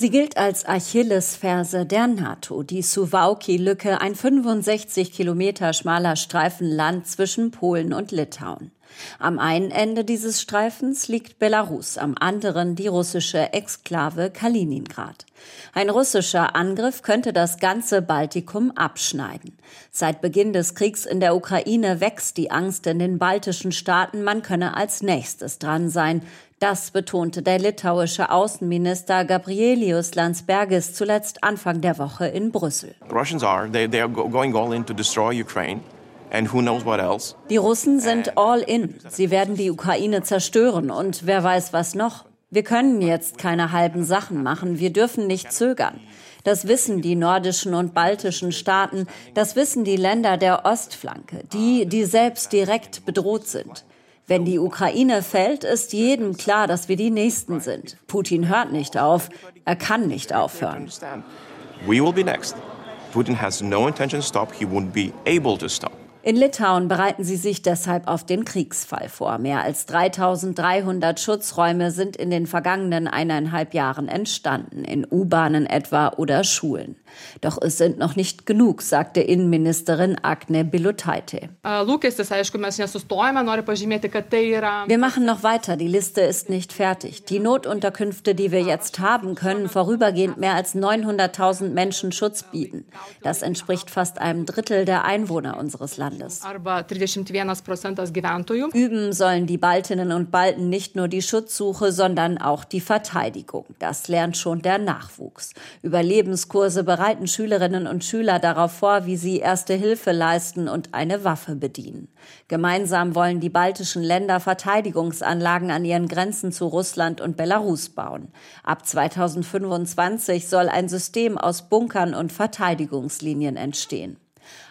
Sie gilt als Achillesferse der NATO, die Suwałki-Lücke, ein 65 Kilometer schmaler Streifen Land zwischen Polen und Litauen. Am einen Ende dieses Streifens liegt Belarus, am anderen die russische Exklave Kaliningrad. Ein russischer Angriff könnte das ganze Baltikum abschneiden. Seit Beginn des Kriegs in der Ukraine wächst die Angst in den baltischen Staaten, man könne als nächstes dran sein. Das betonte der litauische Außenminister Gabrielius Landsbergis zuletzt Anfang der Woche in Brüssel. Russians are they, they are going all in to destroy Ukraine. Die Russen sind all in. Sie werden die Ukraine zerstören und wer weiß was noch. Wir können jetzt keine halben Sachen machen. Wir dürfen nicht zögern. Das wissen die nordischen und baltischen Staaten. Das wissen die Länder der Ostflanke, die, die selbst direkt bedroht sind. Wenn die Ukraine fällt, ist jedem klar, dass wir die Nächsten sind. Putin hört nicht auf. Er kann nicht aufhören. We will be next. Putin has no intention to stop. He won't be able to stop. In Litauen bereiten sie sich deshalb auf den Kriegsfall vor. Mehr als 3300 Schutzräume sind in den vergangenen eineinhalb Jahren entstanden, in U-Bahnen etwa oder Schulen. Doch es sind noch nicht genug, sagte Innenministerin Agne Bilotaite. Wir machen noch weiter, die Liste ist nicht fertig. Die Notunterkünfte, die wir jetzt haben, können vorübergehend mehr als 900.000 Menschen Schutz bieten. Das entspricht fast einem Drittel der Einwohner unseres Landes. Landes. Üben sollen die Baltinnen und Balten nicht nur die Schutzsuche, sondern auch die Verteidigung. Das lernt schon der Nachwuchs. Überlebenskurse bereiten Schülerinnen und Schüler darauf vor, wie sie erste Hilfe leisten und eine Waffe bedienen. Gemeinsam wollen die baltischen Länder Verteidigungsanlagen an ihren Grenzen zu Russland und Belarus bauen. Ab 2025 soll ein System aus Bunkern und Verteidigungslinien entstehen.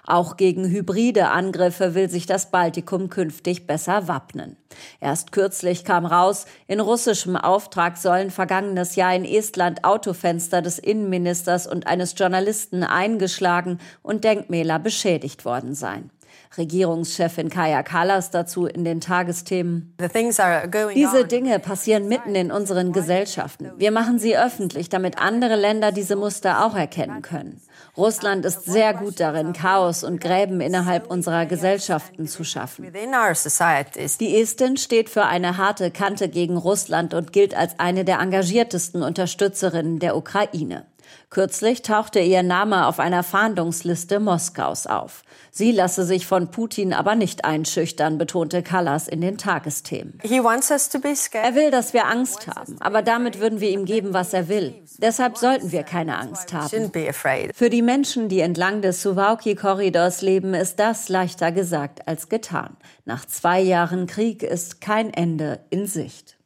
Auch gegen hybride Angriffe will sich das Baltikum künftig besser wappnen. Erst kürzlich kam raus, in russischem Auftrag sollen vergangenes Jahr in Estland Autofenster des Innenministers und eines Journalisten eingeschlagen und Denkmäler beschädigt worden sein. Regierungschefin Kaya Kallas dazu in den Tagesthemen. Diese Dinge passieren mitten in unseren Gesellschaften. Wir machen sie öffentlich, damit andere Länder diese Muster auch erkennen können. Russland ist sehr gut darin, Chaos und Gräben innerhalb unserer Gesellschaften zu schaffen. Die Estin steht für eine harte Kante gegen Russland und gilt als eine der engagiertesten Unterstützerinnen der Ukraine. Kürzlich tauchte ihr Name auf einer Fahndungsliste Moskaus auf. Sie lasse sich von Putin aber nicht einschüchtern, betonte Callas in den Tagesthemen. Er will, dass wir Angst haben, aber damit würden wir ihm geben, was er will. Deshalb sollten wir keine Angst haben. Für die Menschen, die entlang des Suwałki-Korridors leben, ist das leichter gesagt als getan. Nach zwei Jahren Krieg ist kein Ende in Sicht.